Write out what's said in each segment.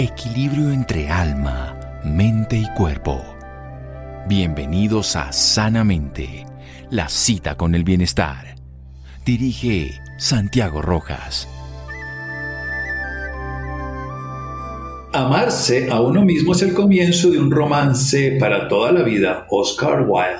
equilibrio entre alma, mente y cuerpo. Bienvenidos a Sanamente, la cita con el bienestar. Dirige Santiago Rojas. Amarse a uno mismo es el comienzo de un romance para toda la vida. Oscar Wilde.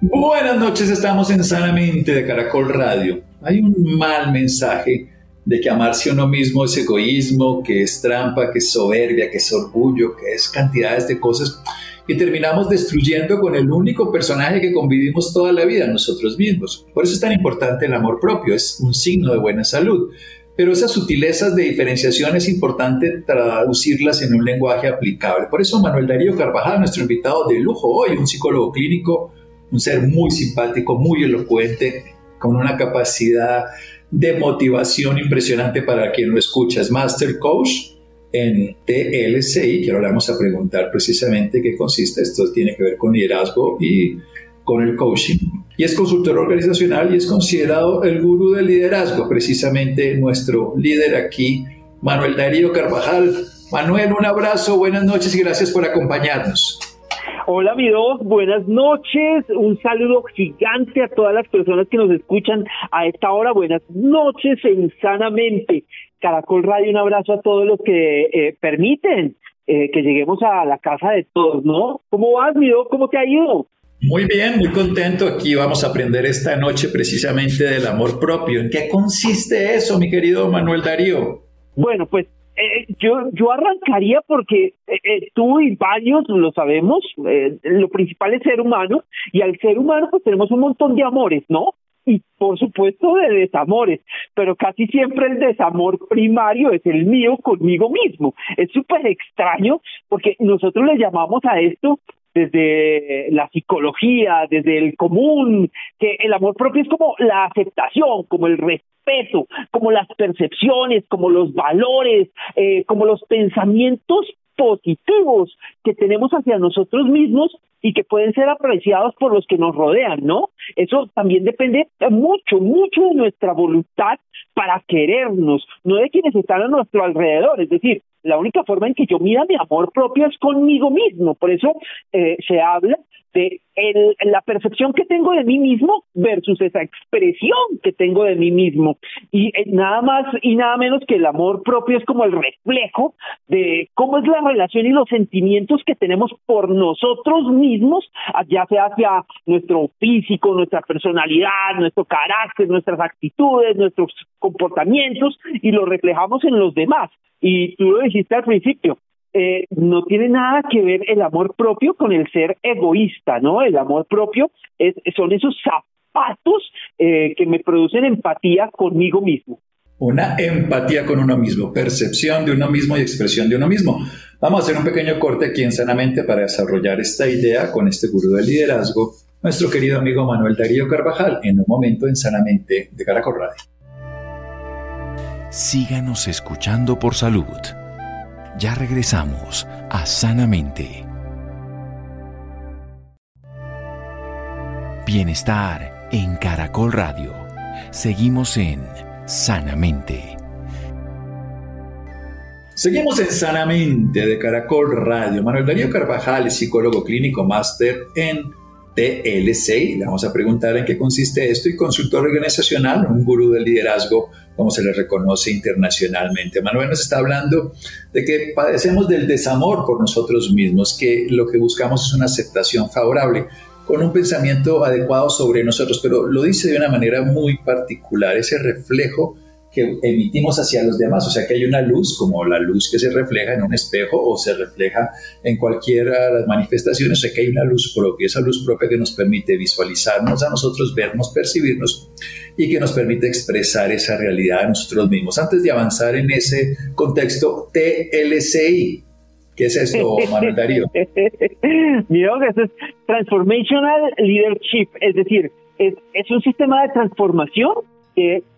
Buenas noches, estamos en Sanamente de Caracol Radio. Hay un mal mensaje de que amarse uno mismo es egoísmo, que es trampa, que es soberbia, que es orgullo, que es cantidades de cosas que terminamos destruyendo con el único personaje que convivimos toda la vida, nosotros mismos. Por eso es tan importante el amor propio, es un signo de buena salud. Pero esas sutilezas de diferenciación es importante traducirlas en un lenguaje aplicable. Por eso Manuel Darío Carvajal, nuestro invitado de lujo hoy, un psicólogo clínico, un ser muy simpático, muy elocuente, con una capacidad de motivación impresionante para quien lo escucha. Es Master Coach en TLCI, que ahora vamos a preguntar precisamente qué consiste. Esto tiene que ver con liderazgo y con el coaching. Y es consultor organizacional y es considerado el gurú del liderazgo, precisamente nuestro líder aquí, Manuel Darío Carvajal. Manuel, un abrazo, buenas noches y gracias por acompañarnos. Hola amigos, buenas noches. Un saludo gigante a todas las personas que nos escuchan a esta hora. Buenas noches en Sanamente. Caracol Radio, un abrazo a todos los que eh, permiten eh, que lleguemos a la casa de todos, ¿no? ¿Cómo vas, Mido? ¿Cómo te ha ido? Muy bien, muy contento. Aquí vamos a aprender esta noche precisamente del amor propio. ¿En qué consiste eso, mi querido Manuel Darío? Bueno, pues eh, yo, yo arrancaría porque eh, eh, tú y varios lo sabemos, lo principal es ser humano, y al ser humano pues tenemos un montón de amores, ¿no? Y por supuesto de desamores, pero casi siempre el desamor primario es el mío conmigo mismo. Es súper extraño porque nosotros le llamamos a esto desde la psicología, desde el común, que el amor propio es como la aceptación, como el respeto, como las percepciones, como los valores, eh, como los pensamientos positivos que tenemos hacia nosotros mismos y que pueden ser apreciados por los que nos rodean, ¿no? Eso también depende mucho, mucho de nuestra voluntad para querernos, no de quienes están a nuestro alrededor. Es decir, la única forma en que yo mida mi amor propio es conmigo mismo. Por eso eh, se habla de la percepción que tengo de mí mismo versus esa expresión que tengo de mí mismo. Y eh, nada más y nada menos que el amor propio es como el reflejo de cómo es la relación y los sentimientos que tenemos por nosotros mismos, ya sea hacia nuestro físico, nuestra personalidad, nuestro carácter, nuestras actitudes, nuestros comportamientos, y lo reflejamos en los demás. Y tú lo dijiste al principio, eh, no tiene nada que ver el amor propio con el ser egoísta, ¿no? El amor propio es, son esos zapatos eh, que me producen empatía conmigo mismo. Una empatía con uno mismo, percepción de uno mismo y expresión de uno mismo. Vamos a hacer un pequeño corte aquí en Sanamente para desarrollar esta idea con este gurú del liderazgo, nuestro querido amigo Manuel Darío Carvajal, en un momento en Sanamente de Caracol Radio. Síganos escuchando por salud. Ya regresamos a Sanamente. Bienestar en Caracol Radio. Seguimos en Sanamente. Seguimos en Sanamente de Caracol Radio. Manuel Darío Carvajal psicólogo clínico máster en TLC. Le vamos a preguntar en qué consiste esto y consultor organizacional, un gurú del liderazgo como se le reconoce internacionalmente. Manuel nos está hablando de que padecemos del desamor por nosotros mismos, que lo que buscamos es una aceptación favorable con un pensamiento adecuado sobre nosotros, pero lo dice de una manera muy particular, ese reflejo que emitimos hacia los demás, o sea que hay una luz como la luz que se refleja en un espejo o se refleja en cualquiera de las manifestaciones, o sea que hay una luz propia, esa luz propia que nos permite visualizarnos a nosotros, vernos, percibirnos y que nos permite expresar esa realidad a nosotros mismos. Antes de avanzar en ese contexto, TLCI, ¿Qué es esto, Manuel Darío? Mira, eso es Transformational Leadership, es decir, es, es un sistema de transformación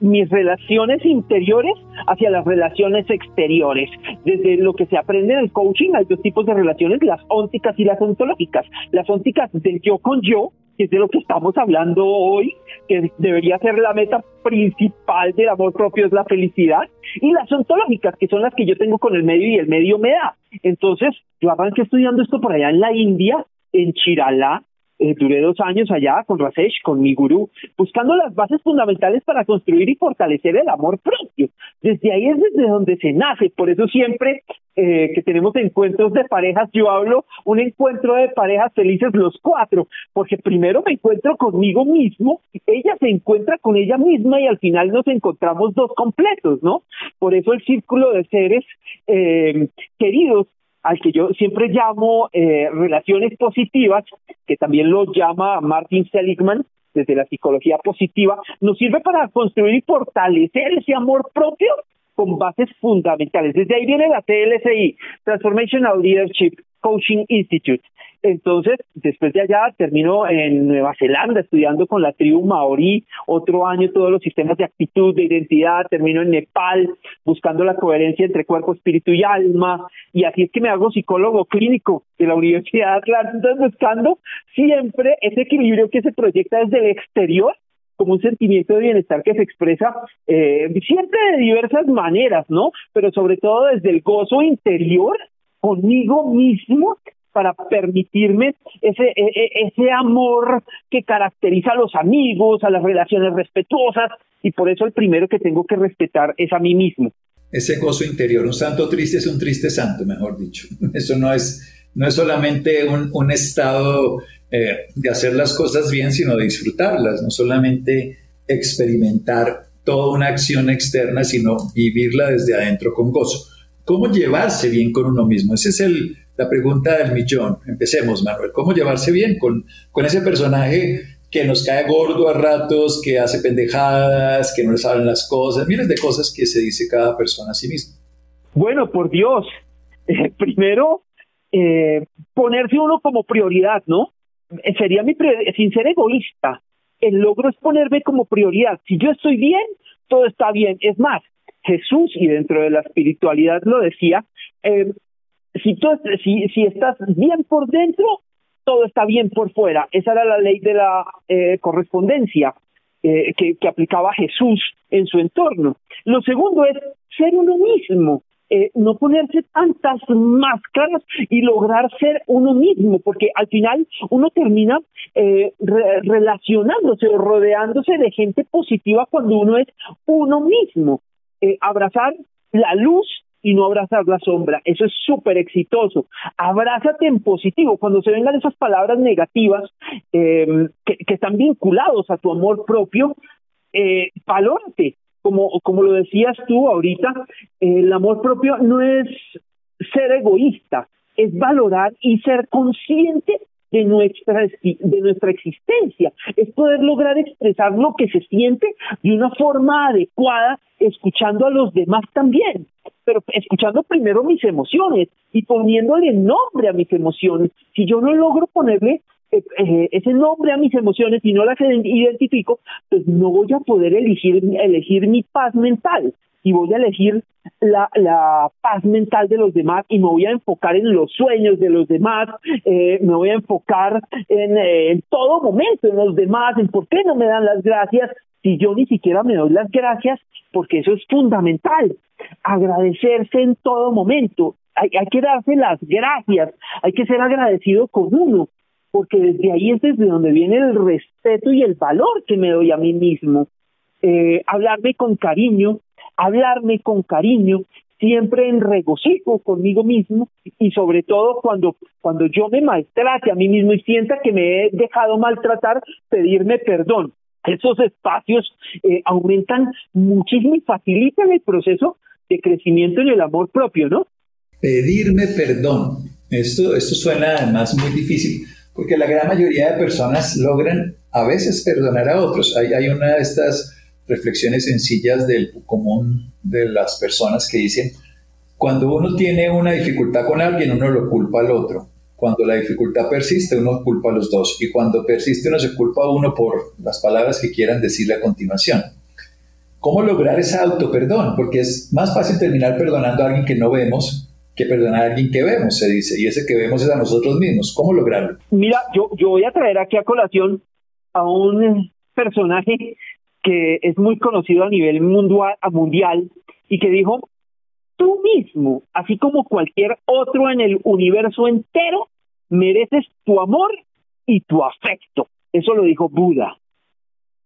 mis relaciones interiores hacia las relaciones exteriores. Desde lo que se aprende en el coaching hay dos tipos de relaciones, las ónticas y las ontológicas. Las ónticas del yo con yo, que es de lo que estamos hablando hoy, que debería ser la meta principal del amor propio, es la felicidad, y las ontológicas, que son las que yo tengo con el medio y el medio me da. Entonces, yo arranqué estudiando esto por allá en la India, en Chirala, eh, duré dos años allá con Rasesh, con mi gurú, buscando las bases fundamentales para construir y fortalecer el amor propio. Desde ahí es desde donde se nace. Por eso siempre eh, que tenemos encuentros de parejas, yo hablo un encuentro de parejas felices los cuatro, porque primero me encuentro conmigo mismo, ella se encuentra con ella misma y al final nos encontramos dos completos, ¿no? Por eso el círculo de seres eh, queridos al que yo siempre llamo eh, relaciones positivas, que también lo llama Martin Seligman desde la psicología positiva, nos sirve para construir y fortalecer ese amor propio con bases fundamentales. Desde ahí viene la TLCI, Transformational Leadership Coaching Institute. Entonces, después de allá, terminó en Nueva Zelanda estudiando con la tribu maorí, otro año todos los sistemas de actitud, de identidad, terminó en Nepal buscando la coherencia entre cuerpo, espíritu y alma, y así es que me hago psicólogo clínico de la Universidad de Atlanta, buscando siempre ese equilibrio que se proyecta desde el exterior como un sentimiento de bienestar que se expresa eh, siempre de diversas maneras, ¿no? Pero sobre todo desde el gozo interior conmigo mismo para permitirme ese, e, e, ese amor que caracteriza a los amigos, a las relaciones respetuosas, y por eso el primero que tengo que respetar es a mí mismo. Ese gozo interior, un santo triste es un triste santo, mejor dicho. Eso no es, no es solamente un, un estado eh, de hacer las cosas bien, sino de disfrutarlas, no solamente experimentar toda una acción externa, sino vivirla desde adentro con gozo. ¿Cómo llevarse bien con uno mismo? Esa es el, la pregunta del millón. Empecemos, Manuel. ¿Cómo llevarse bien con, con ese personaje que nos cae gordo a ratos, que hace pendejadas, que no le saben las cosas, miles de cosas que se dice cada persona a sí mismo. Bueno, por Dios, eh, primero eh, ponerse uno como prioridad, ¿no? Eh, sería mi prioridad, sin ser egoísta. El logro es ponerme como prioridad. Si yo estoy bien, todo está bien. Es más, Jesús, y dentro de la espiritualidad lo decía, eh, si, tú, si, estás bien por dentro, todo está bien por fuera. Esa era la ley de la eh, correspondencia eh, que, aplicaba Jesús en su entorno. Lo segundo es ser uno mismo. No ponerse tantas máscaras y lograr ser uno mismo, porque al final uno termina eh, relacionándose o rodeándose de gente positiva cuando uno es uno mismo. Eh, abrazar la luz y no abrazar la sombra. Eso es súper exitoso. Abrázate en positivo. Cuando se vengan esas palabras negativas em, que, están vinculados a tu amor propio, eh, valórate. Como, como lo decías tú ahorita, el amor propio no es ser egoísta, es valorar y ser consciente de nuestra, de nuestra existencia, es poder lograr expresar lo que se siente de una forma adecuada, escuchando a los demás también, pero escuchando primero mis emociones y poniéndole nombre a mis emociones. Si yo no logro ponerle eh, eh, ese nombre a mis emociones y no las identifico, pues no voy a poder elegir, elegir mi paz mental y voy a elegir la, paz mental de los demás y me voy a enfocar en los sueños de los demás, eh, me voy a enfocar en, eh, en todo momento en los demás, en por qué no me dan las gracias. Si yo ni siquiera me doy las gracias, porque eso es fundamental, agradecerse en todo momento, hay, hay que darse las gracias, hay que ser agradecido con uno, porque desde ahí es desde donde viene el respeto y el valor que me doy a mí mismo. Eh, hablarme con cariño, hablarme con cariño, siempre en regocijo conmigo mismo y sobre todo cuando, cuando yo me maltrate a mí mismo y sienta que me he dejado maltratar, pedirme perdón. Esos espacios eh, aumentan muchísimo y facilitan el proceso de crecimiento en el amor propio, ¿no? Pedirme perdón. Esto, esto suena además muy difícil porque la gran mayoría de personas logran a veces perdonar a otros. Hay, hay una de estas reflexiones sencillas del común de las personas que dicen, cuando uno tiene una dificultad con alguien, uno lo culpa al otro. Cuando la dificultad persiste, uno culpa a los dos. Y cuando persiste, uno se culpa a uno por las palabras que quieran decirle a continuación. ¿Cómo lograr ese autoperdón? Porque es más fácil terminar perdonando a alguien que no vemos que perdonar a alguien que vemos, se dice, y ese que vemos es a nosotros mismos. ¿Cómo lograrlo? Mira, yo, yo voy a traer aquí a colación a un personaje que es muy conocido a nivel mundial, y que dijo, tú mismo, así como cualquier otro en el universo entero, mereces tu amor y tu afecto. Eso lo dijo Buda.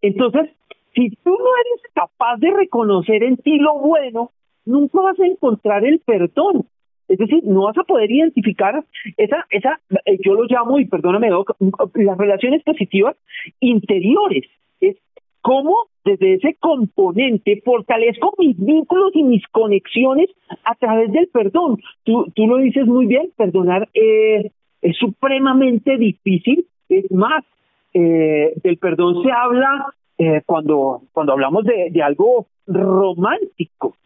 Entonces, si tú no eres capaz de reconocer en ti lo bueno, nunca vas a encontrar el perdón. Es decir, no vas a poder identificar esa, esa, eh, yo lo llamo, y perdóname, las relaciones positivas interiores. Es cómo desde ese componente fortalezco mis vínculos y mis conexiones a través del perdón. Tú, lo dices muy bien, perdonar eh, es supremamente difícil. Es más, eh, del perdón se habla eh, cuando, cuando hablamos de, de algo romántico,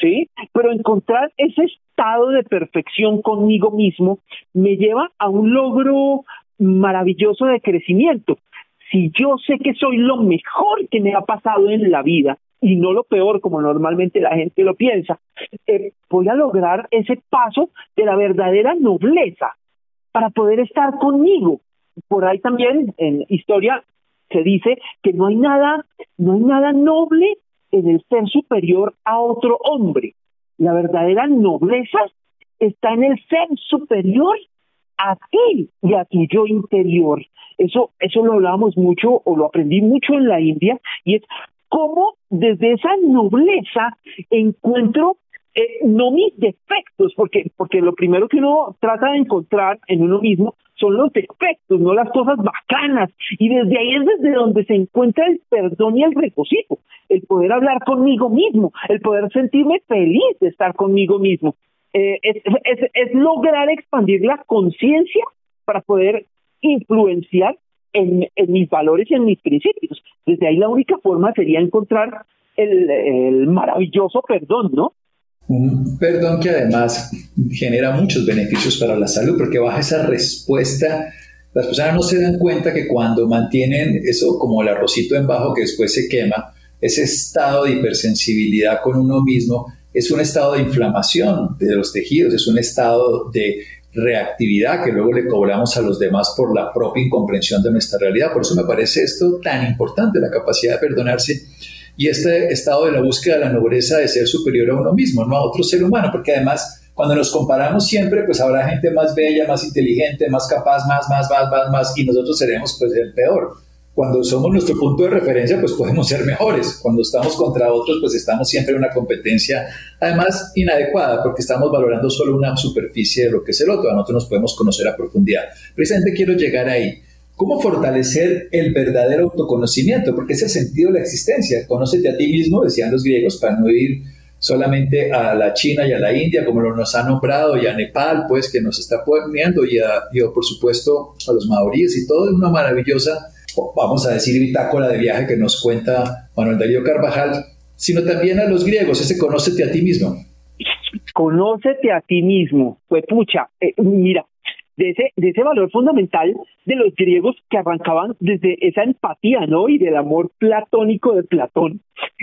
¿sí? Pero encontrar ese estado de perfección conmigo mismo me lleva a un logro maravilloso de crecimiento. Si yo sé que soy lo mejor que me ha pasado en la vida y no lo peor como normalmente la gente lo piensa, eh, voy a lograr ese paso de la verdadera nobleza para poder estar conmigo. Por ahí también en historia se dice que no hay nada, no hay nada noble en el ser superior a otro hombre. La verdadera nobleza está en el ser superior a ti y a tu yo interior. Eso, eso lo hablábamos mucho o lo aprendí mucho en la India y es cómo desde esa nobleza encuentro eh, no mis defectos, porque, porque lo primero que uno trata de encontrar en uno mismo son los defectos, no las cosas bacanas. Y desde ahí es desde donde se encuentra el perdón y el regocijo, el poder hablar conmigo mismo, el poder sentirme feliz de estar conmigo mismo. Eh, es, es, es lograr expandir la conciencia para poder influenciar en, en, mis valores y en mis principios. Desde ahí la única forma sería encontrar el, el maravilloso perdón, ¿no? Un perdón que además genera muchos beneficios para la salud porque baja esa respuesta. Las personas no se dan cuenta que cuando mantienen eso como el arrocito en bajo que después se quema, ese estado de hipersensibilidad con uno mismo es un estado de inflamación de los tejidos, es un estado de reactividad que luego le cobramos a los demás por la propia incomprensión de nuestra realidad. Por eso me parece esto tan importante, la capacidad de perdonarse y este estado de la búsqueda de la nobleza de ser superior a uno mismo, no a otro ser humano, porque además cuando nos comparamos siempre, pues habrá gente más bella, más inteligente, más capaz, más, más, más, más, más, y nosotros seremos pues el peor. Cuando somos nuestro punto de referencia, pues podemos ser mejores. Cuando estamos contra otros, pues estamos siempre en una competencia, además inadecuada, porque estamos valorando solo una superficie de lo que es el otro. A nosotros nos podemos conocer a profundidad. Precisamente quiero llegar ahí. ¿Cómo fortalecer el verdadero autoconocimiento? Porque es el sentido de la existencia. Conócete a ti mismo, decían los griegos, para no ir solamente a la China y a la India, como nos ha nombrado, y a Nepal, pues, que nos está poniendo, y, a, por supuesto a los maoríes, y todo una maravillosa, vamos a decir, bitácora de viaje que nos cuenta Manuel Darío Carvajal, sino también a los griegos, ese conócete a ti mismo. Conócete a ti mismo. Pues pucha, eh, mira, de ese, de ese valor fundamental de los griegos que arrancaban desde esa empatía, ¿no? Y del amor platónico de Platón.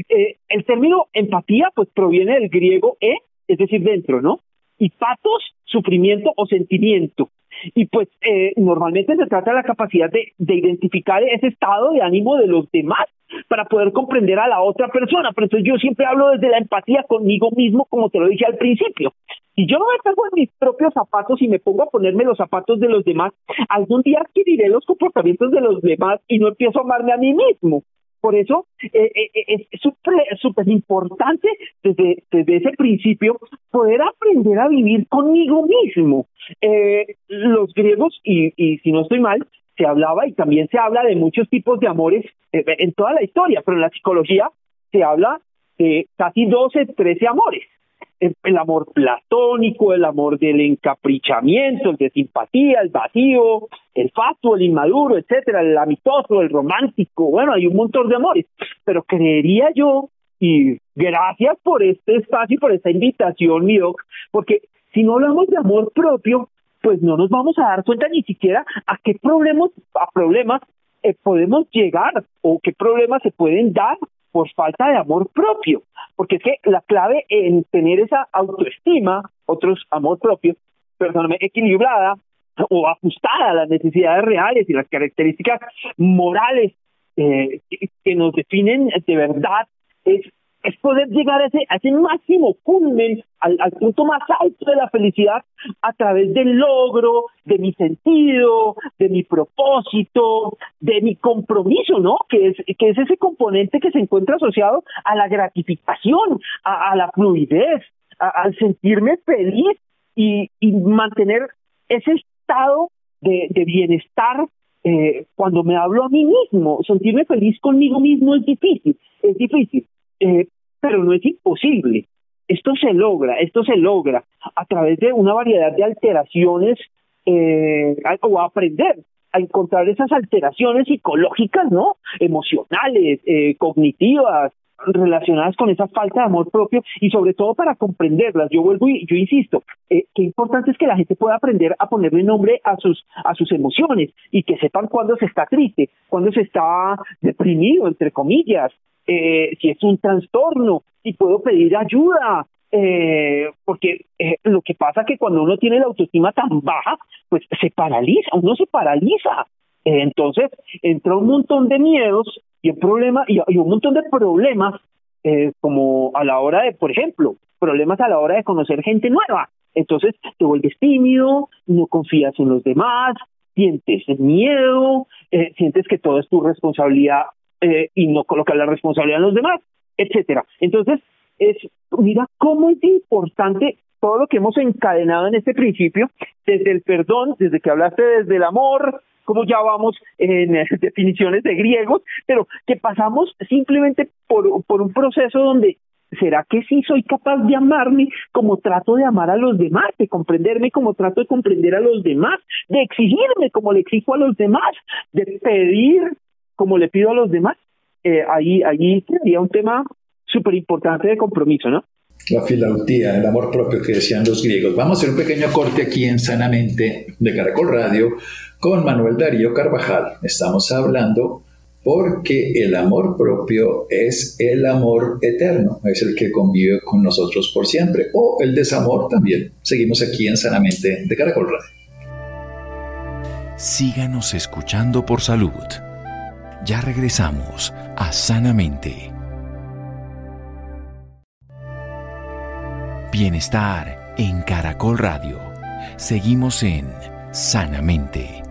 Eh, el término empatía, pues proviene del griego e, es decir, dentro, ¿no? Y patos, sufrimiento o sentimiento. Y pues eh, normalmente se trata de la capacidad de, de identificar ese estado de ánimo de los demás para poder comprender a la otra persona. Pero entonces yo siempre hablo desde la empatía conmigo mismo, como te lo dije al principio. Si yo no me pongo en mis propios zapatos y me pongo a ponerme los zapatos de los demás, algún día adquiriré los comportamientos de los demás y no empiezo a amarme a mí mismo. Por eso eh, eh, eh es súper importante desde, desde ese principio poder aprender a vivir conmigo mismo. Eh, los griegos, y, y si no estoy mal, se hablaba y también se habla de muchos tipos de amores eh, en toda la historia, pero en la psicología se habla de casi 12, 13 amores. El, amor platónico, el amor del encaprichamiento, el de simpatía, el vacío, el fatuo, el inmaduro, etcétera, el amistoso, el romántico, bueno, hay un montón de amores, pero creería yo, y gracias por este espacio y por esta invitación, mi doc, porque si no hablamos de amor propio, pues no nos vamos a dar cuenta ni siquiera a qué problemas, a problemas eh, podemos llegar o qué problemas se pueden dar por falta de amor propio. Porque es que la clave en tener esa autoestima, otros amor propio, perdóname, equilibrada o ajustada a las necesidades reales y las características morales eh, que nos definen de verdad es es poder llegar a ese, a ese máximo culmen, al, punto más alto de la felicidad a través del logro, de mi sentido, de mi propósito, de mi compromiso, ¿no? Que es, que es ese componente que se encuentra asociado a la gratificación, a, la fluidez, al sentirme feliz y, y mantener ese estado de, de bienestar eh, cuando me hablo a mí mismo, sentirme feliz conmigo mismo es difícil, es difícil, eh, pero no es imposible. Esto se logra, esto se logra a través de una variedad de alteraciones eh, o aprender a encontrar esas alteraciones psicológicas, ¿no? Emocionales, eh, cognitivas, relacionadas con esa falta de amor propio y sobre todo para comprenderlas. Yo vuelvo y yo insisto, eh, qué importante es que la gente pueda aprender a ponerle nombre a sus a sus emociones y que sepan cuándo se está triste, cuándo se está deprimido, entre comillas, eh, si es un trastorno, si puedo pedir ayuda, eh, porque eh, lo que pasa que cuando uno tiene la autoestima tan baja, pues se paraliza, uno se paraliza. Eh, entonces entra un montón de miedos y un problema y, y un montón de problemas, como a la hora de, por ejemplo, problemas a la hora de conocer gente nueva. Entonces te vuelves tímido, no confías en los demás, sientes miedo, sientes que todo es tu responsabilidad eh, y no colocar la responsabilidad en los demás, etcétera. Entonces, es mira cómo es importante todo lo que hemos encadenado en este principio, desde el perdón, desde que hablaste desde el amor, como ya vamos en definiciones de griegos, pero que pasamos simplemente por, por un proceso donde ¿será que sí soy capaz de amarme como trato de amar a los demás, de comprenderme como trato de comprender a los demás, de exigirme como le exijo a los demás, de pedir como le pido a los demás? Eh, ahí, ahí sería un tema súper importante de compromiso, ¿no? La filautía, el amor propio que decían los griegos. Vamos a hacer un pequeño corte aquí en Sanamente de Caracol Radio con Manuel Darío Carvajal. Estamos hablando porque el amor propio es el amor eterno, es el que convive con nosotros por siempre, o el desamor también. Seguimos aquí en Sanamente de Caracol Radio. Síganos escuchando por salud. Ya regresamos a Sanamente. Bienestar en Caracol Radio. Seguimos en Sanamente.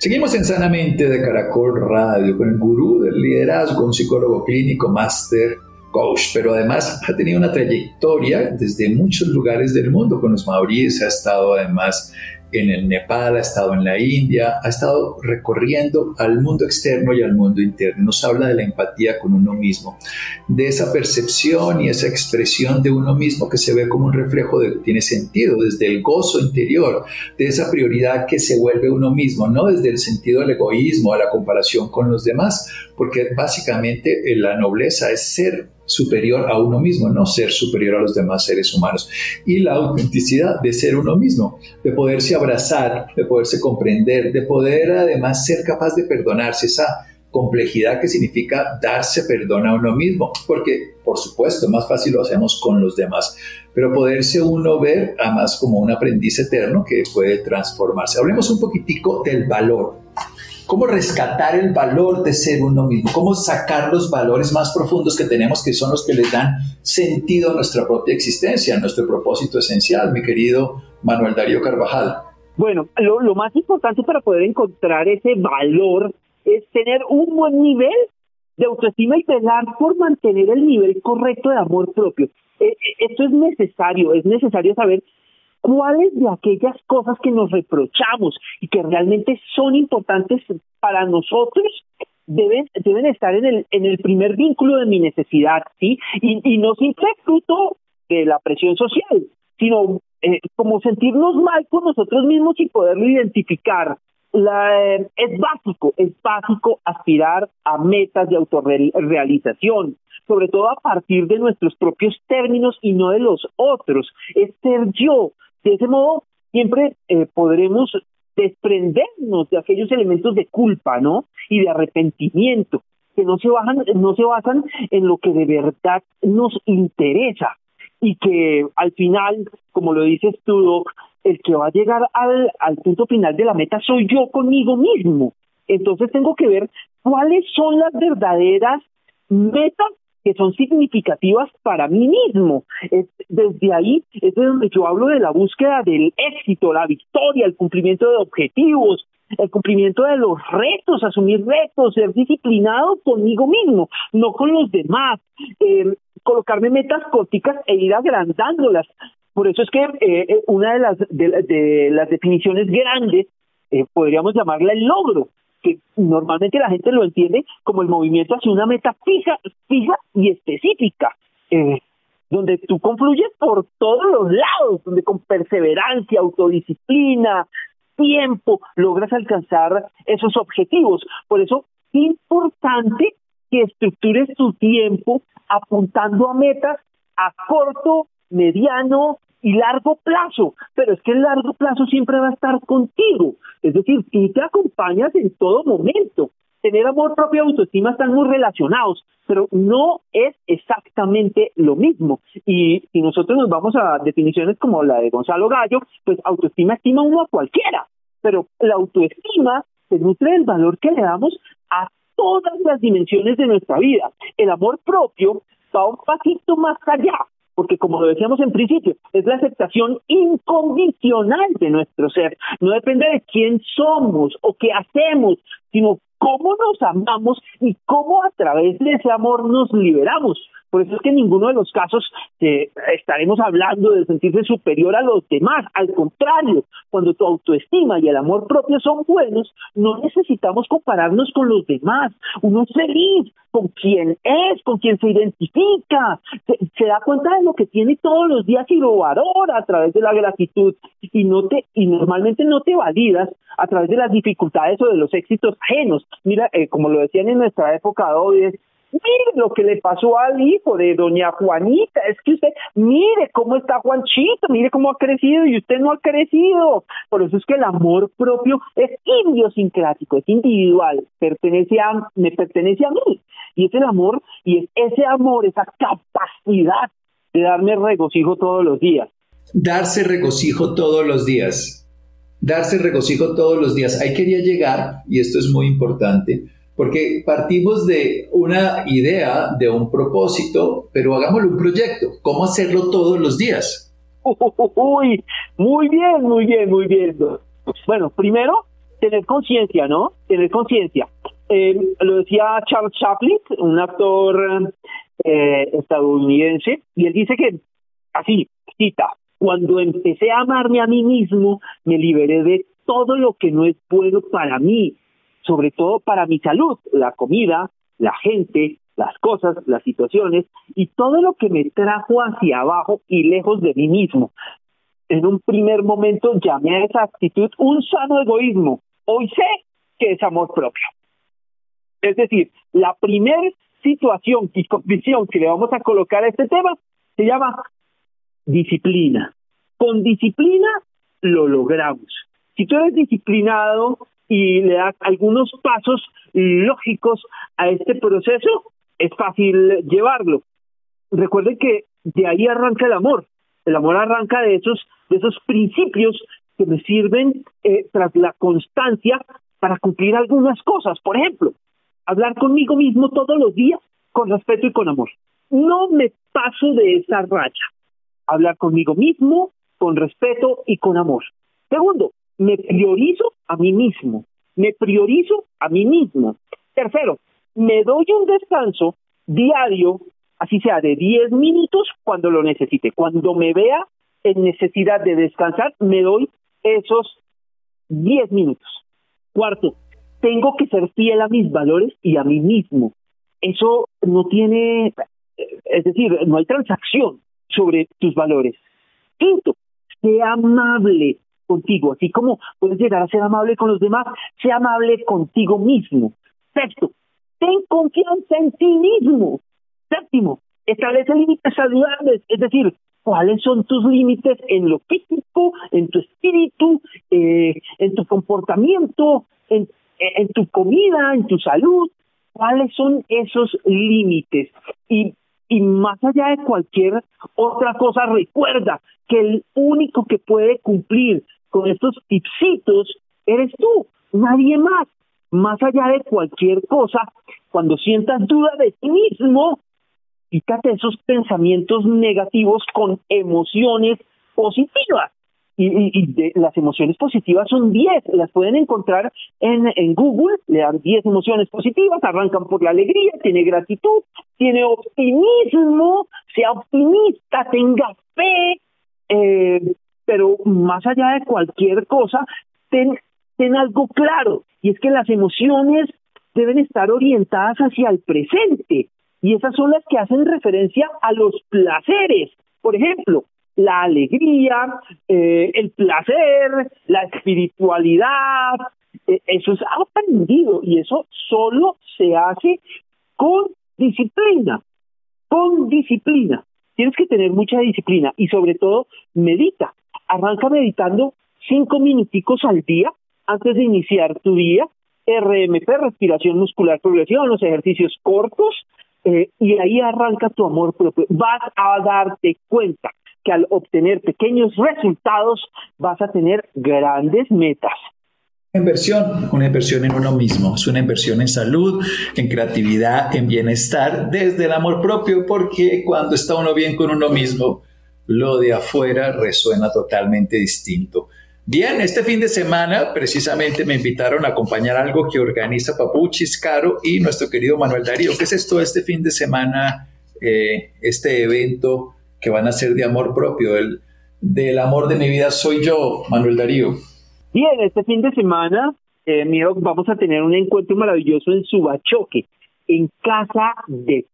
Seguimos en Sanamente de Caracol Radio con el gurú del liderazgo, un psicólogo clínico, máster, coach, pero además ha tenido una trayectoria desde muchos lugares del mundo. Con los maoríes ha estado además en el Nepal, ha estado en la India, ha estado recorriendo al mundo externo y al mundo interno. Nos habla de la empatía con uno mismo, de esa percepción y esa expresión de uno mismo que se ve como un reflejo de que tiene sentido, desde el gozo interior, de esa prioridad que se vuelve uno mismo, no desde el sentido del egoísmo, a la comparación con los demás, porque básicamente la nobleza es ser superior a uno mismo, no ser superior a los demás seres humanos. Y la autenticidad de ser uno mismo, de poderse abrazar, de poderse comprender, de poder además ser capaz de perdonarse, esa complejidad que significa darse perdón a uno mismo, porque por supuesto más fácil lo hacemos con los demás, pero poderse uno ver además como un aprendiz eterno que puede transformarse. Hablemos un poquitico del valor cómo rescatar el valor de ser uno mismo, cómo sacar los valores más profundos que tenemos, que son los que le dan sentido a nuestra propia existencia, a nuestro propósito esencial, mi querido Manuel Darío Carvajal. Bueno, lo, más importante para poder encontrar ese valor es tener un buen nivel de autoestima y velar por mantener el nivel correcto de amor propio. E, e, esto es necesario, es necesario saber cuáles de aquellas cosas que nos reprochamos y que realmente son importantes para nosotros deben deben estar en el en el primer vínculo de mi necesidad sí y, y no simple fruto de la presión social sino eh, como sentirnos mal con nosotros mismos y poderlo identificar la, eh, es básico, es básico aspirar a metas de autorrealización, sobre todo a partir de nuestros propios términos y no de los otros. Es ser yo, de ese modo, siempre eh, podremos desprendernos de aquellos elementos de culpa, ¿no? Y de arrepentimiento, que no se basan, no se basan en lo que de verdad nos interesa y que al final, como lo dices tú, el que va a llegar al, al punto final de la meta soy yo conmigo mismo. Entonces tengo que ver cuáles son las verdaderas metas que son significativas para mí mismo. desde ahí es de donde yo hablo de la búsqueda del éxito, la victoria, el cumplimiento de objetivos, el cumplimiento de los retos, asumir retos, ser disciplinado conmigo mismo, no con los demás, eh, colocarme metas corticas e ir agrandándolas. Por eso es que eh, eh, una de las, de, las definiciones grandes podríamos llamarla el logro que normalmente la gente lo entiende como el movimiento hacia una meta fija, fija y específica, eh, donde tú confluyes por todos los lados, donde con perseverancia, autodisciplina, tiempo, logras alcanzar esos objetivos. Por eso es importante que estructures tu tiempo apuntando a metas a corto, mediano y largo plazo, pero es que el largo plazo siempre va a estar contigo, es decir, tú te acompañas en todo momento. Tener amor propio y autoestima están muy relacionados, pero no es exactamente lo mismo. Y si nosotros nos vamos a definiciones como la de Gonzalo Gallo, pues autoestima estima uno a cualquiera, pero la autoestima se nutre del valor que le damos a todas las dimensiones de nuestra vida. El amor propio va un pasito más allá, porque como lo decíamos en principio, es la aceptación incondicional de nuestro ser. No depende de quién somos o qué hacemos, sino cómo nos amamos y cómo a través de ese amor nos liberamos. Por eso es que en ninguno de los casos eh, estaremos hablando de sentirse superior a los demás. Al contrario, cuando tu autoestima y el amor propio son buenos, no necesitamos compararnos con los demás. Uno es feliz con quien es, con quien se identifica, se, da cuenta de lo que tiene todos los días y lo valora a través de la gratitud y no te normalmente no te validas a través de las dificultades o de los éxitos ajenos. Mira, eh, como lo decían en nuestra época hoy, Mire lo que le pasó al hijo de doña Juanita, es que usted, mire cómo está Juanchito, mire cómo ha crecido y usted no ha crecido. Por eso es que el amor propio es idiosincrático, es individual, pertenece a, me pertenece a mí. Y es el amor, y es ese amor, esa capacidad de darme regocijo todos los días. Darse regocijo todos los días. Darse regocijo todos los días. Ahí quería llegar, y esto es muy importante porque partimos de una idea, de un propósito, pero hagámoslo un proyecto. ¿Cómo hacerlo todos los días? Uy, muy bien, muy bien, muy bien. Bueno, primero, tener conciencia, ¿no? Tener conciencia. Eh, lo decía Charles Chaplin, un actor eh, estadounidense, y él dice que, así, cita, cuando empecé a amarme a mí mismo, me liberé de todo lo que no es bueno para mí sobre todo para mi salud, la comida, la gente, las cosas, las situaciones y todo lo que me trajo hacia abajo y lejos de mí mismo. En un primer momento llamé a esa actitud un sano egoísmo. Hoy sé que es amor propio. Es decir, la primera situación y condición que le vamos a colocar a este tema se llama disciplina. Con disciplina lo logramos. Si tú eres disciplinado, y le da algunos pasos lógicos a este proceso, es fácil llevarlo. Recuerden que de ahí arranca el amor. El amor arranca de esos, de esos principios que me sirven eh, tras la constancia para cumplir algunas cosas. Por ejemplo, hablar conmigo mismo todos los días con respeto y con amor. No me paso de esa raya. Hablar conmigo mismo con respeto y con amor. Segundo, me priorizo a mí mismo, me priorizo a mí mismo. Tercero, me doy un descanso diario, así sea de 10 minutos cuando lo necesite. Cuando me vea en necesidad de descansar, me doy esos 10 minutos. Cuarto, tengo que ser fiel a mis valores y a mí mismo. Eso no tiene, es decir, no hay transacción sobre tus valores. Quinto, sea amable, contigo, así como puedes llegar a ser amable con los demás, sea amable contigo mismo. Sexto, ten confianza en ti mismo. Séptimo, establece límites saludables, es decir, cuáles son tus límites en lo físico, en tu espíritu, eh, en tu comportamiento, en, en tu comida, en tu salud, cuáles son esos límites. Y y más allá de cualquier otra cosa, recuerda que el único que puede cumplir con estos tipsitos eres tú, nadie más. más allá de cualquier cosa, cuando sientas duda de ti mismo, quítate esos pensamientos negativos con emociones positivas. Y, las emociones positivas son 10, las pueden encontrar en, en Google, le dan 10 emociones positivas, arrancan por la alegría, tiene gratitud, tiene optimismo, sea optimista, tenga fe, eh, pero más allá de cualquier cosa, ten, algo claro, y es que las emociones deben estar orientadas hacia el presente, y esas son las que hacen referencia a los placeres. Por ejemplo, la alegría, eh, el placer, la espiritualidad, eh, eso es aprendido y eso solo se hace con disciplina, con disciplina. Tienes que tener mucha disciplina y sobre todo medita. Arranca meditando cinco minuticos al día antes de iniciar tu día. RMP, respiración muscular progresiva, los ejercicios cortos, eh, y ahí arranca tu amor propio. Vas a darte cuenta que al obtener pequeños resultados vas a tener grandes metas. Inversión, una inversión en uno mismo, es una inversión en salud, en creatividad, en bienestar, desde el amor propio, porque cuando está uno bien con uno mismo, lo de afuera resuena totalmente distinto. Bien, este fin de semana precisamente me invitaron a acompañar algo que organiza Papuchis Caro y nuestro querido Manuel Darío. ¿Qué es esto este fin de semana, eh, este evento que van a ser de amor propio. El, del amor de mi vida soy yo, Manuel Darío. Bien, este fin de semana, eh, vamos a tener un encuentro maravilloso en Subachoque, en Casa de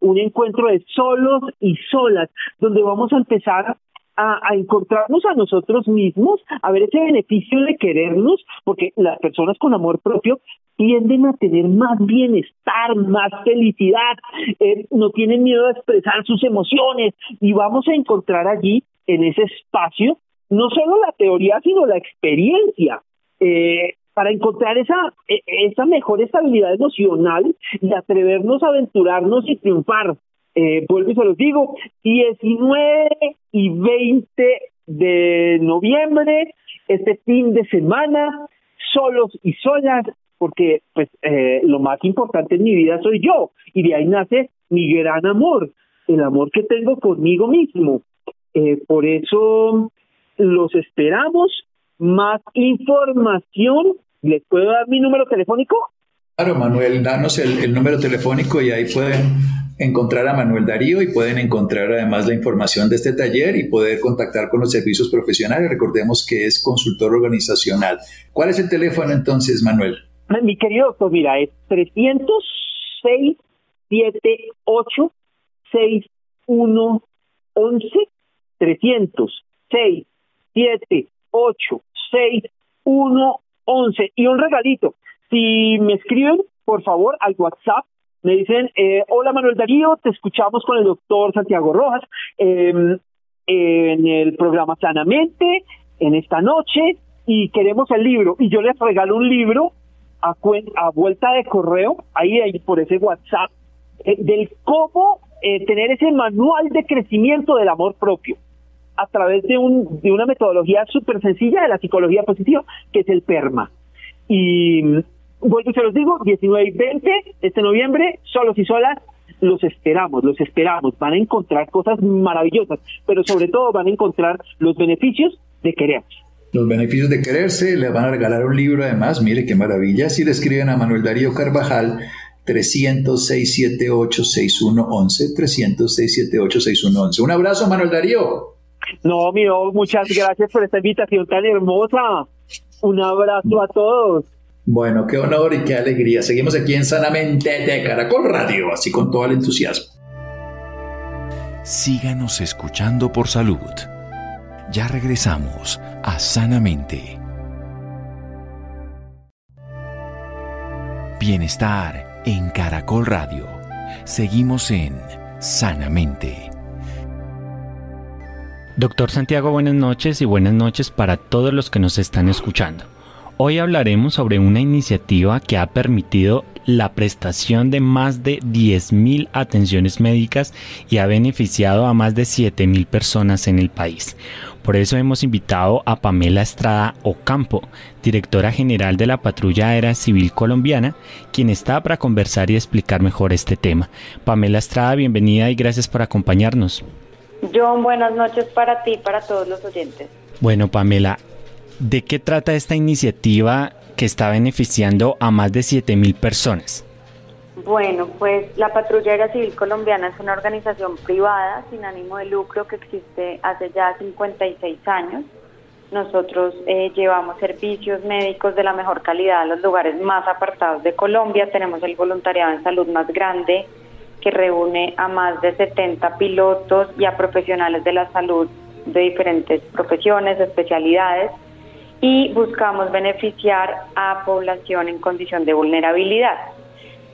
Un encuentro de solos y solas, donde vamos a empezar a, encontrarnos a nosotros mismos, a ver ese beneficio de querernos, porque las personas con amor propio tienden a tener más bienestar, más felicidad, eh, no tienen miedo a expresar sus emociones y vamos a encontrar allí, en ese espacio, no solo la teoría, sino la experiencia. Eh, para encontrar esa, e, esa mejor estabilidad emocional y atrevernos a aventurarnos y triunfar eh, vuelvo y se los digo, 19 y 20 de noviembre, este fin de semana, solos y solas, porque pues eh, lo más importante en mi vida soy yo, y de ahí nace mi gran amor, el amor que tengo conmigo mismo. Eh, por eso los esperamos. Más información, ¿les puedo dar mi número telefónico? Claro, Manuel, danos el, el número telefónico y ahí pueden encontrar a Manuel Darío y pueden encontrar además la información de este taller y poder contactar con los servicios profesionales. Recordemos que es consultor organizacional. ¿Cuál es el teléfono entonces, Manuel? Mi querido doctor, mira, es 306 78 6111 306 78 6111 y un regalito. Si me escriben, por favor, al WhatsApp me dicen, eh, hola Manuel Darío, te escuchamos con el doctor Santiago Rojas em, en el programa Sanamente, en esta noche, y queremos el libro. Y yo les regalo un libro a, a vuelta de correo, ahí, ahí por ese WhatsApp, eh, del cómo eh, tener ese manual de crecimiento del amor propio a través de, un, de una metodología súper sencilla de la psicología positiva, que es el PERMA. Y vuelvo y se los digo, 19 y 20, este noviembre, solos y solas, los esperamos, los esperamos. Van a encontrar cosas maravillosas, pero sobre todo van a encontrar los beneficios de quererse. Los beneficios de quererse, le van a regalar un libro además, mire qué maravilla. Si le escriben a Manuel Darío Carvajal, 300-678-6111, 300-678-6111. Un abrazo, Manuel Darío. No, mío, muchas gracias por esta invitación tan hermosa. Un abrazo a todos. Bueno, qué honor y qué alegría. Seguimos aquí en Sanamente de Caracol Radio, así con todo el entusiasmo. Síganos escuchando por salud. Ya regresamos a Sanamente. Bienestar en Caracol Radio. Seguimos en Sanamente. Doctor Santiago, buenas noches y buenas noches para todos los que nos están escuchando. Hoy hablaremos sobre una iniciativa que ha permitido la prestación de más de 10.000 atenciones médicas y ha beneficiado a más de 7.000 personas en el país. Por eso hemos invitado a Pamela Estrada Ocampo, directora general de la Patrulla Aérea Civil Colombiana, quien está para conversar y explicar mejor este tema. Pamela Estrada, bienvenida y gracias por acompañarnos. John, buenas noches para ti y para todos los oyentes. Bueno, Pamela, ¿de qué trata esta iniciativa que está beneficiando a más de 7.000 personas? Bueno, pues la Patrulla Civil Colombiana es una organización privada sin ánimo de lucro que existe hace ya 56 años. Nosotros eh, llevamos servicios médicos de la mejor calidad a los lugares más apartados de Colombia. Tenemos el voluntariado en salud más grande que reúne a más de 70 pilotos y a profesionales de la salud de diferentes profesiones, especialidades y buscamos beneficiar a población en condición de vulnerabilidad.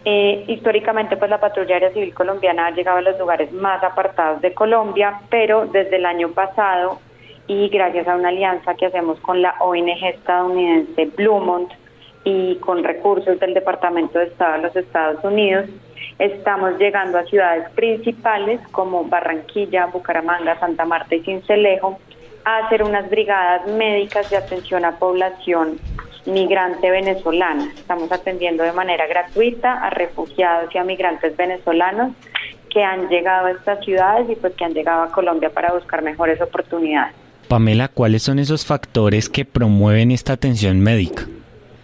Eh, históricamente, pues la Patrulla Aérea Civil Colombiana ha llegado a los lugares más apartados de Colombia, pero desde el año pasado y gracias a una alianza que hacemos con la ONG estadounidense Bluemont y con recursos del Departamento de Estado de los Estados Unidos, estamos llegando a ciudades principales como Barranquilla, Bucaramanga, Santa Marta y Cincelejo a hacer unas brigadas médicas de atención a población migrante venezolana. Estamos atendiendo de manera gratuita a refugiados y a migrantes venezolanos que han llegado a estas ciudades y pues que han llegado a Colombia para buscar mejores oportunidades. Pamela, ¿cuáles son esos factores que promueven esta atención médica?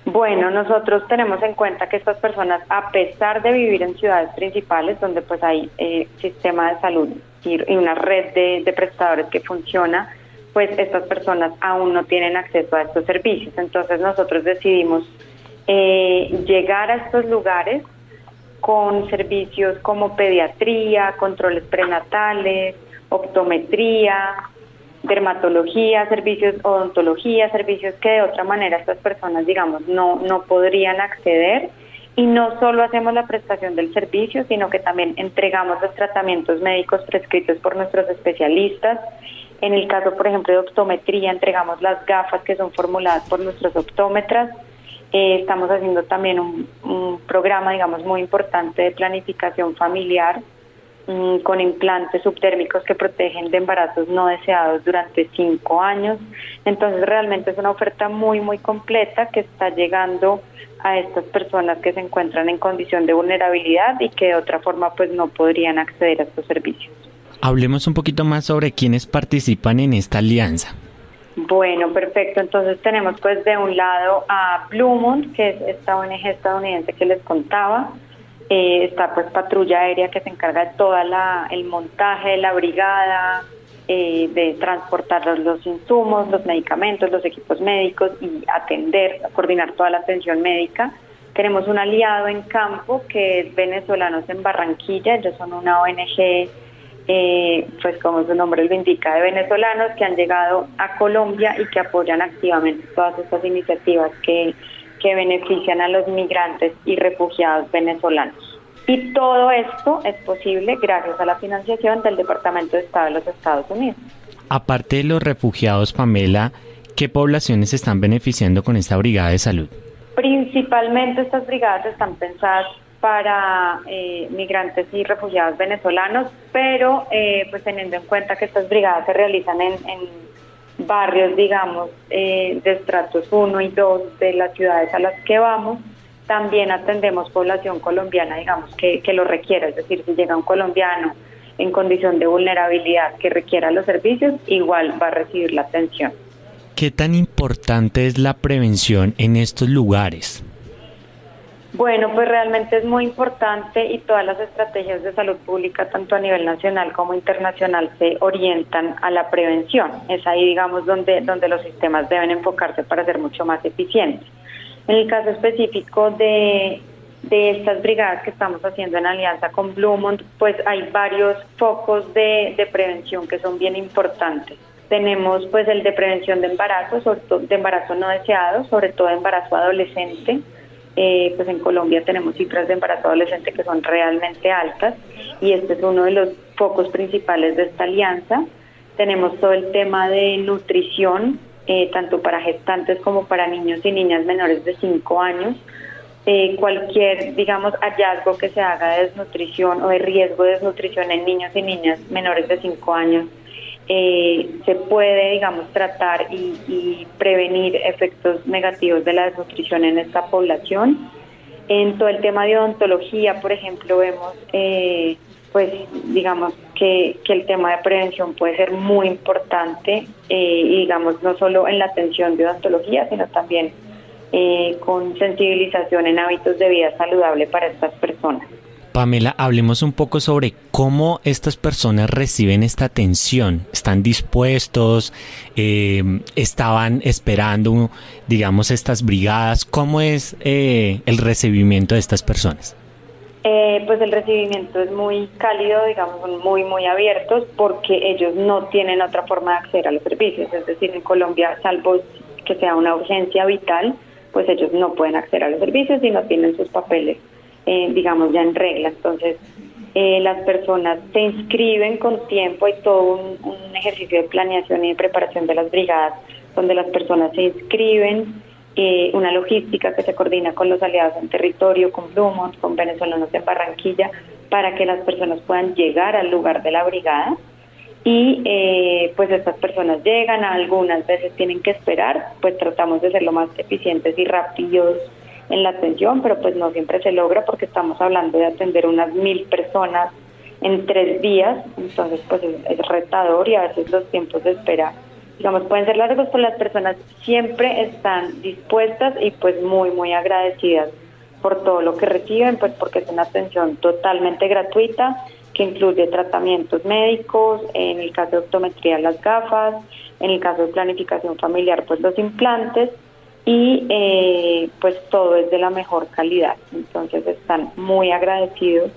Bueno, nosotros tenemos en cuenta que estas personas, a pesar de vivir en ciudades principales, donde pues hay eh, sistema de salud y una red de, prestadores que funciona, pues estas personas aún no tienen acceso a estos servicios. Entonces nosotros decidimos eh, llegar a estos lugares con servicios como pediatría, controles prenatales, optometría, dermatología, servicios odontología, servicios que de otra manera estas personas, digamos, no, no podrían acceder. Y no solo hacemos la prestación del servicio, sino que también entregamos los tratamientos médicos prescritos por nuestros especialistas en el caso, por ejemplo, de optometría, entregamos las gafas que son formuladas por nuestros optómetras. Eh, estamos haciendo también un, programa, digamos, muy importante de planificación familiar con implantes subtérmicos que protegen de embarazos no deseados durante cinco años. Entonces, realmente es una oferta muy, muy completa que está llegando a estas personas que se encuentran en condición de vulnerabilidad y que de otra forma pues no podrían acceder a estos servicios. Hablemos un poquito más sobre quiénes participan en esta alianza. Bueno, perfecto. Entonces tenemos pues de un lado a Blumont, que es esta ONG estadounidense que les contaba. Eh, está pues Patrulla Aérea que se encarga de todo el montaje de la brigada, eh, de transportar los insumos, los medicamentos, los equipos médicos y atender, coordinar toda la atención médica. Tenemos un aliado en campo que es Venezolanos en Barranquilla, ellos son una ONG eh, pues como su nombre lo indica, de venezolanos que han llegado a Colombia y que apoyan activamente todas estas iniciativas que, que benefician a los migrantes y refugiados venezolanos. Y todo esto es posible gracias a la financiación del Departamento de Estado de los Estados Unidos. Aparte de los refugiados, Pamela, ¿qué poblaciones están beneficiando con esta brigada de salud? Principalmente estas brigadas están pensadas para eh, migrantes y refugiados venezolanos, pero eh, pues teniendo en cuenta que estas brigadas se realizan en, barrios, digamos, eh, de estratos 1 y 2 de las ciudades a las que vamos, también atendemos población colombiana, digamos, que, que lo requiera, es decir, si llega un colombiano en condición de vulnerabilidad que requiera los servicios, igual va a recibir la atención. ¿Qué tan importante es la prevención en estos lugares? Bueno, pues realmente es muy importante y todas las estrategias de salud pública, tanto a nivel nacional como internacional, se orientan a la prevención. Es ahí, digamos, donde, donde los sistemas deben enfocarse para ser mucho más eficientes. En el caso específico de, de estas brigadas que estamos haciendo en alianza con Bluemont, pues hay varios focos de, de prevención que son bien importantes. Tenemos pues el de prevención de embarazo, sobre todo de embarazo no deseado, sobre todo embarazo adolescente eh, pues en Colombia tenemos cifras de embarazo adolescente que son realmente altas y este es uno de los focos principales de esta alianza. Tenemos todo el tema de nutrición, eh, tanto para gestantes como para niños y niñas menores de 5 años, eh, cualquier, digamos, hallazgo que se haga de desnutrición o de riesgo de desnutrición en niños y niñas menores de 5 años, eh, se puede, digamos, tratar y, prevenir efectos negativos de la desnutrición en esta población. En todo el tema de odontología, por ejemplo, vemos, eh, pues, digamos, que, que, el tema de prevención puede ser muy importante, y digamos, no solo en la atención de odontología, sino también eh, con sensibilización en hábitos de vida saludable para estas personas. Pamela, hablemos un poco sobre cómo estas personas reciben esta atención. ¿Están dispuestos? Eh, ¿Estaban esperando, digamos, estas brigadas? ¿Cómo es eh, el recibimiento de estas personas? pues el recibimiento es muy cálido, digamos, muy, muy abiertos porque ellos no tienen otra forma de acceder a los servicios. Es decir, en Colombia, salvo que sea una urgencia vital, pues ellos no pueden acceder a los servicios y no tienen sus papeles, eh, digamos, ya en regla. Entonces, eh, las personas se inscriben con tiempo, hay todo un, ejercicio de planeación y de preparación de las brigadas, donde las personas se inscriben, eh, una logística que se coordina con los aliados en territorio, con Blumont, con venezolanos en Barranquilla, para que las personas puedan llegar al lugar de la brigada y eh, pues estas personas llegan, algunas veces tienen que esperar, pues tratamos de ser lo más eficientes y rápidos en la atención, pero pues no siempre se logra porque estamos hablando de atender unas mil personas en tres días, entonces pues es, retador y a veces los tiempos de espera, digamos, pueden ser largos, pero las personas siempre están dispuestas y pues muy, muy agradecidas por todo lo que reciben, pues porque es una atención totalmente gratuita que incluye tratamientos médicos, en el caso de optometría las gafas, en el caso de planificación familiar pues los implantes y eh, pues todo es de la mejor calidad. Entonces están muy agradecidos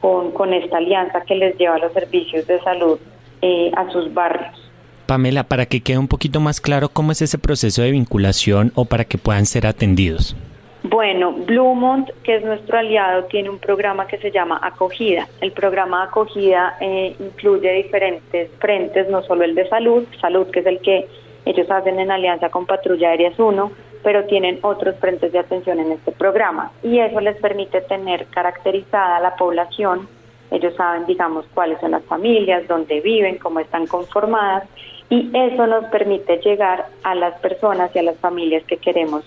con, con esta alianza que les lleva los servicios de salud eh, a sus barrios. Pamela, para que quede un poquito más claro cómo es ese proceso de vinculación o para que puedan ser atendidos. Bueno, Bluemont, que es nuestro aliado, tiene un programa que se llama Acogida. El programa Acogida eh, incluye diferentes frentes, no solo el de salud, salud que es el que ellos hacen en alianza con Patrulla Aéreas 1, pero tienen otros frentes de atención en este programa y eso les permite tener caracterizada la población. Ellos saben, digamos, cuáles son las familias, dónde viven, cómo están conformadas y eso nos permite llegar a las personas y a las familias que queremos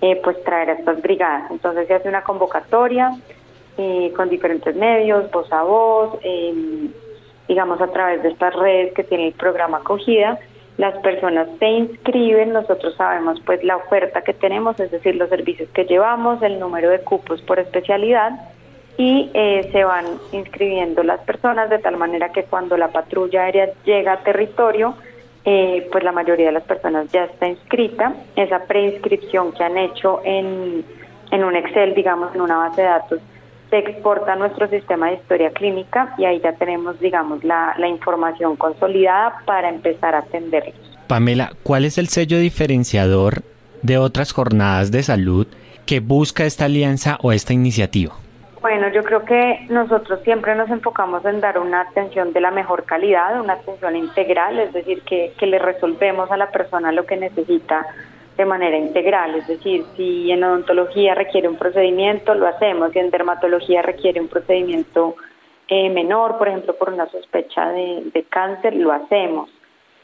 eh, pues traer a estas brigadas. Entonces se hace una convocatoria eh, con diferentes medios, voz a voz, em, digamos a través de estas redes que tiene el programa acogida. Las personas se inscriben, nosotros sabemos pues la oferta que tenemos, es decir, los servicios que llevamos, el número de cupos por especialidad y eh, se van inscribiendo las personas de tal manera que cuando la patrulla aérea llega a territorio, eh, pues la mayoría de las personas ya está inscrita. Esa preinscripción que han hecho en, en un Excel, digamos, en una base de datos, se exporta a nuestro sistema de historia clínica y ahí ya tenemos, digamos, la, la información consolidada para empezar a atenderlos. Pamela, ¿cuál es el sello diferenciador de otras jornadas de salud que busca esta alianza o esta iniciativa? Bueno, yo creo que nosotros siempre nos enfocamos en dar una atención de la mejor calidad, una atención integral, es decir, que, que le resolvemos a la persona lo que necesita de manera integral, es decir, si en odontología requiere un procedimiento, lo hacemos, si en dermatología requiere un procedimiento eh, menor, por ejemplo, por una sospecha de, cáncer, lo hacemos.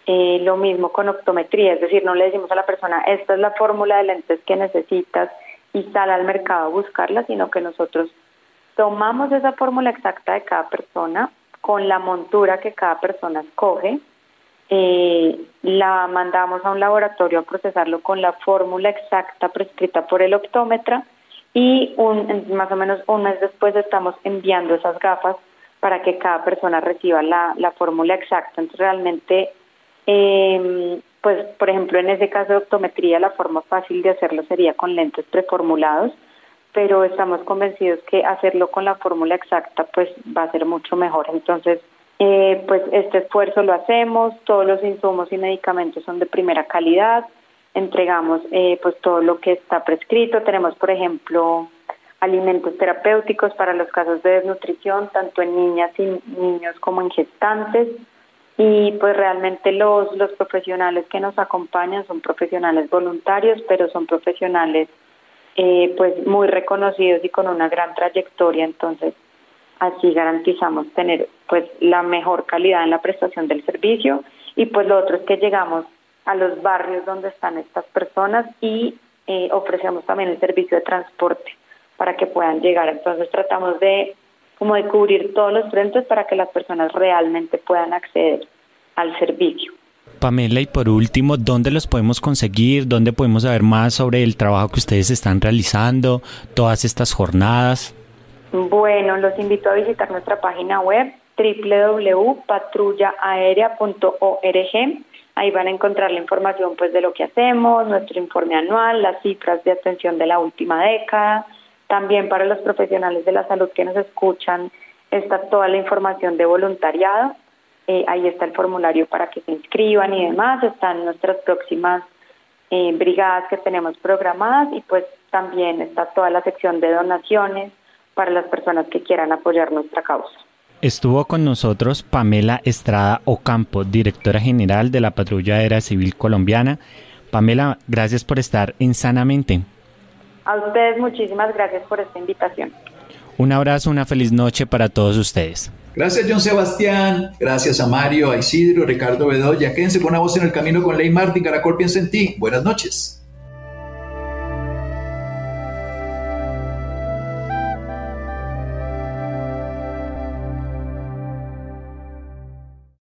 Eh, lo mismo con optometría, es decir, no le decimos a la persona, esta es la fórmula de lentes que necesitas y sal al mercado a buscarla, sino que nosotros tomamos esa fórmula exacta de cada persona con la montura que cada persona escoge, eh, la mandamos a un laboratorio a procesarlo con la fórmula exacta prescrita por el optómetra y un, más o menos un mes después estamos enviando esas gafas para que cada persona reciba la, la fórmula exacta. Entonces realmente, eh, pues por ejemplo en ese caso de optometría la forma fácil de hacerlo sería con lentes preformulados pero estamos convencidos que hacerlo con la fórmula exacta pues va a ser mucho mejor. Entonces, eh, pues este esfuerzo lo hacemos, todos los insumos y medicamentos son de primera calidad, entregamos eh, pues todo lo que está prescrito, tenemos por ejemplo alimentos terapéuticos para los casos de desnutrición, tanto en niñas y niños como en gestantes, y pues realmente los, los profesionales que nos acompañan son profesionales voluntarios, pero son profesionales eh, pues muy reconocidos y con una gran trayectoria, entonces así garantizamos tener pues la mejor calidad en la prestación del servicio y pues lo otro es que llegamos a los barrios donde están estas personas y eh, ofrecemos también el servicio de transporte para que puedan llegar. Entonces tratamos de como de cubrir todos los frentes para que las personas realmente puedan acceder al servicio. Pamela, y por último, ¿dónde los podemos conseguir? ¿Dónde podemos saber más sobre el trabajo que ustedes están realizando, todas estas jornadas? Bueno, los invito a visitar nuestra página web www.patrullaaérea.org. Ahí van a encontrar la información pues de lo que hacemos, nuestro informe anual, las cifras de atención de la última década. También para los profesionales de la salud que nos escuchan está toda la información de voluntariado eh, ahí está el formulario para que se inscriban y demás. Están nuestras próximas eh, brigadas que tenemos programadas y pues también está toda la sección de donaciones para las personas que quieran apoyar nuestra causa. Estuvo con nosotros Pamela Estrada Ocampo, directora general de la Patrulla Aérea Civil Colombiana. Pamela, gracias por estar en Sanamente. A ustedes muchísimas gracias por esta invitación. Un abrazo, una feliz noche para todos ustedes. Gracias, John Sebastián. Gracias a Mario, a Isidro, Ricardo Bedoya. Quédense con una voz en el camino con Ley Martín. Caracol piensa en ti. Buenas noches.